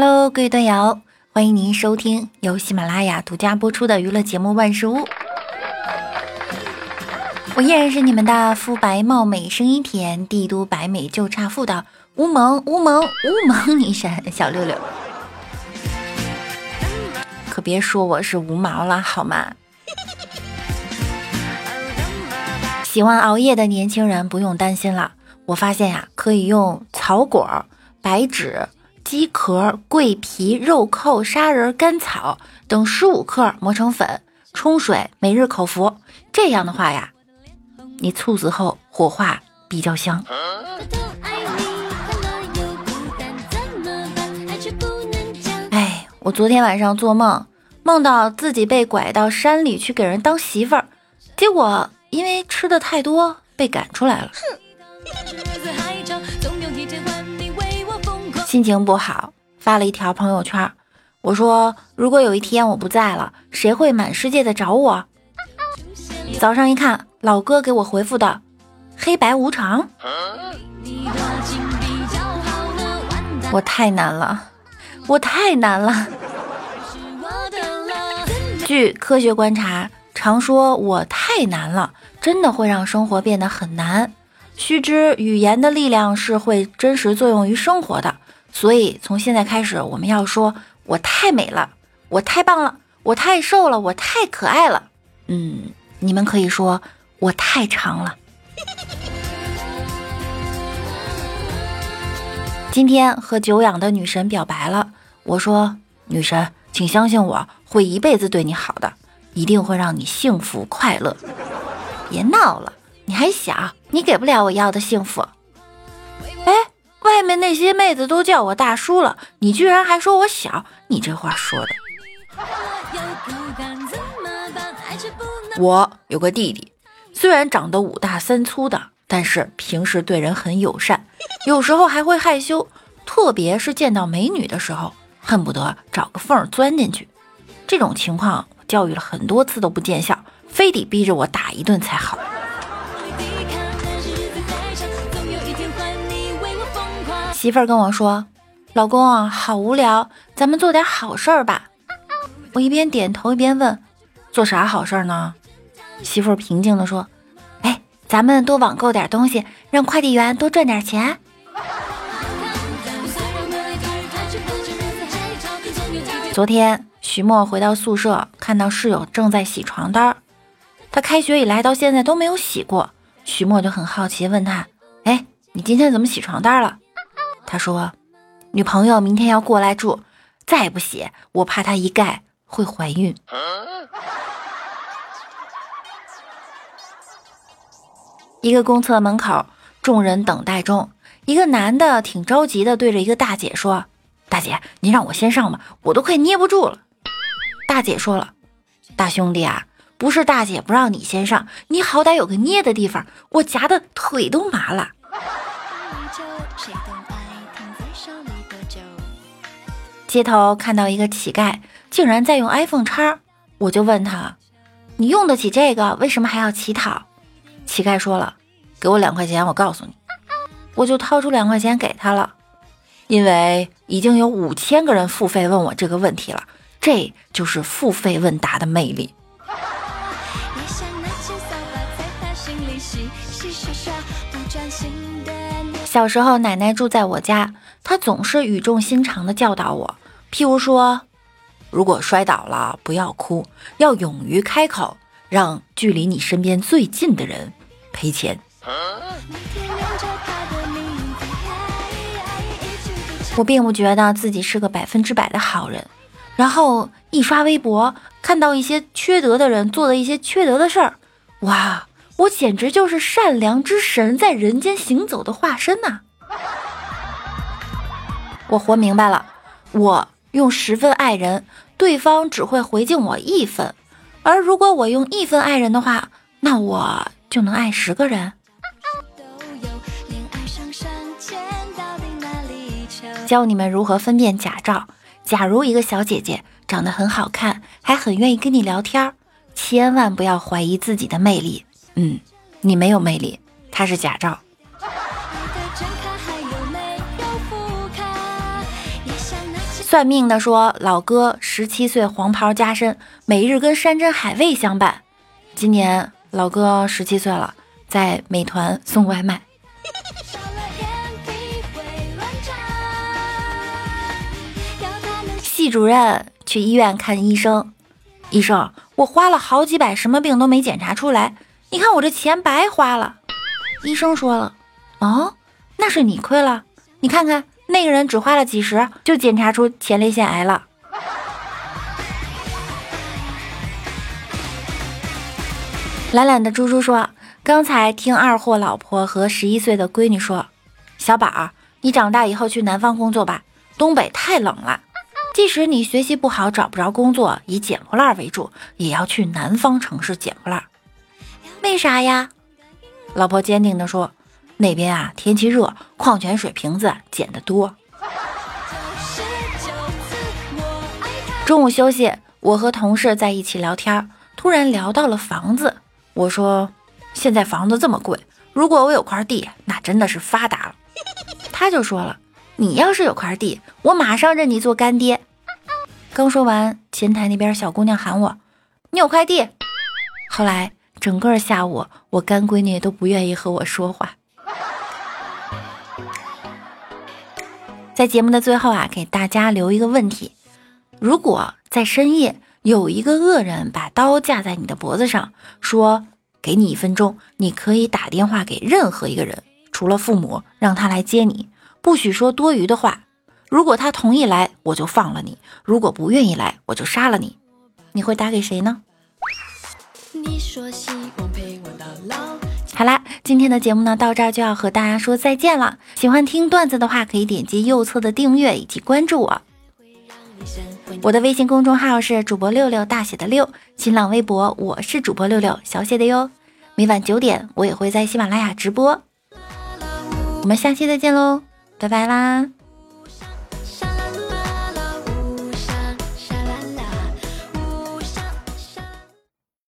Hello，各位队友，欢迎您收听由喜马拉雅独家播出的娱乐节目《万事屋》。我依然是你们的肤白貌美、声音甜、帝都白美就差富的乌蒙乌蒙乌蒙女神小六六。可别说我是无毛了好吗？喜欢熬夜的年轻人不用担心了，我发现呀，可以用草果、白芷。鸡壳、桂皮、肉蔻、砂仁、甘草等十五克磨成粉，冲水，每日口服。这样的话呀，你猝死后火化比较香。哎，我昨天晚上做梦，梦到自己被拐到山里去给人当媳妇儿，结果因为吃的太多被赶出来了。心情不好，发了一条朋友圈。我说：“如果有一天我不在了，谁会满世界的找我？”早上一看，老哥给我回复的：“黑白无常。”我太难了，我太难了。据科学观察，常说我太难了，真的会让生活变得很难。须知，语言的力量是会真实作用于生活的。所以从现在开始，我们要说：“我太美了，我太棒了，我太瘦了，我太可爱了。”嗯，你们可以说：“我太长了。”今天和久仰的女神表白了，我说：“女神，请相信我会一辈子对你好的，一定会让你幸福快乐。”别闹了，你还小，你给不了我要的幸福。哎。外面那些妹子都叫我大叔了，你居然还说我小，你这话说的。我有个弟弟，虽然长得五大三粗的，但是平时对人很友善，有时候还会害羞，特别是见到美女的时候，恨不得找个缝钻进去。这种情况我教育了很多次都不见效，非得逼着我打一顿才好。媳妇儿跟我说：“老公啊，好无聊，咱们做点好事儿吧。”我一边点头一边问：“做啥好事儿呢？”媳妇儿平静地说：“哎，咱们多网购点东西，让快递员多赚点钱。”昨天徐墨回到宿舍，看到室友正在洗床单儿，他开学以来到现在都没有洗过。徐墨就很好奇，问他：“哎，你今天怎么洗床单了？”他说：“女朋友明天要过来住，再不写，我怕她一盖会怀孕。”一个公厕门口，众人等待中，一个男的挺着急的，对着一个大姐说：“大姐，您让我先上吧，我都快捏不住了。”大姐说了：“大兄弟啊，不是大姐不让你先上，你好歹有个捏的地方，我夹的腿都麻了。”街头看到一个乞丐，竟然在用 iPhone 叉，我就问他：“你用得起这个，为什么还要乞讨？”乞丐说了：“给我两块钱，我告诉你。”我就掏出两块钱给他了，因为已经有五千个人付费问我这个问题了，这就是付费问答的魅力。小时候，奶奶住在我家。她总是语重心长地教导我，譬如说，如果摔倒了，不要哭，要勇于开口，让距离你身边最近的人赔钱。我并不觉得自己是个百分之百的好人，然后一刷微博，看到一些缺德的人做的一些缺德的事儿，哇，我简直就是善良之神在人间行走的化身呐！我活明白了，我用十分爱人，对方只会回敬我一分；而如果我用一分爱人的话，那我就能爱十个人。教你们如何分辨假照。假如一个小姐姐长得很好看，还很愿意跟你聊天，千万不要怀疑自己的魅力。嗯，你没有魅力，他是假照。算命的说，老哥十七岁黄袍加身，每日跟山珍海味相伴。今年老哥十七岁了，在美团送外卖。系主任去医院看医生，医生，我花了好几百，什么病都没检查出来，你看我这钱白花了。医生说了，哦，那是你亏了，你看看。那个人只花了几十，就检查出前列腺癌了。懒懒的猪猪说：“刚才听二货老婆和十一岁的闺女说，小宝，你长大以后去南方工作吧，东北太冷了。即使你学习不好，找不着工作，以捡破烂为主，也要去南方城市捡破烂。为啥呀？”老婆坚定的说。那边啊，天气热，矿泉水瓶子捡得多。中午休息，我和同事在一起聊天，突然聊到了房子。我说：“现在房子这么贵，如果我有块地，那真的是发达了。”他就说了：“你要是有块地，我马上认你做干爹。”刚说完，前台那边小姑娘喊我：“你有块地？”后来整个下午，我干闺女都不愿意和我说话。在节目的最后啊，给大家留一个问题：如果在深夜有一个恶人把刀架在你的脖子上，说给你一分钟，你可以打电话给任何一个人，除了父母，让他来接你，不许说多余的话。如果他同意来，我就放了你；如果不愿意来，我就杀了你。你会打给谁呢？你说希望陪我到老。好啦，今天的节目呢，到这儿就要和大家说再见了。喜欢听段子的话，可以点击右侧的订阅以及关注我。我的微信公众号是主播六六大写的六，新浪微博我是主播六六小写的哟。每晚九点，我也会在喜马拉雅直播。我们下期再见喽，拜拜啦！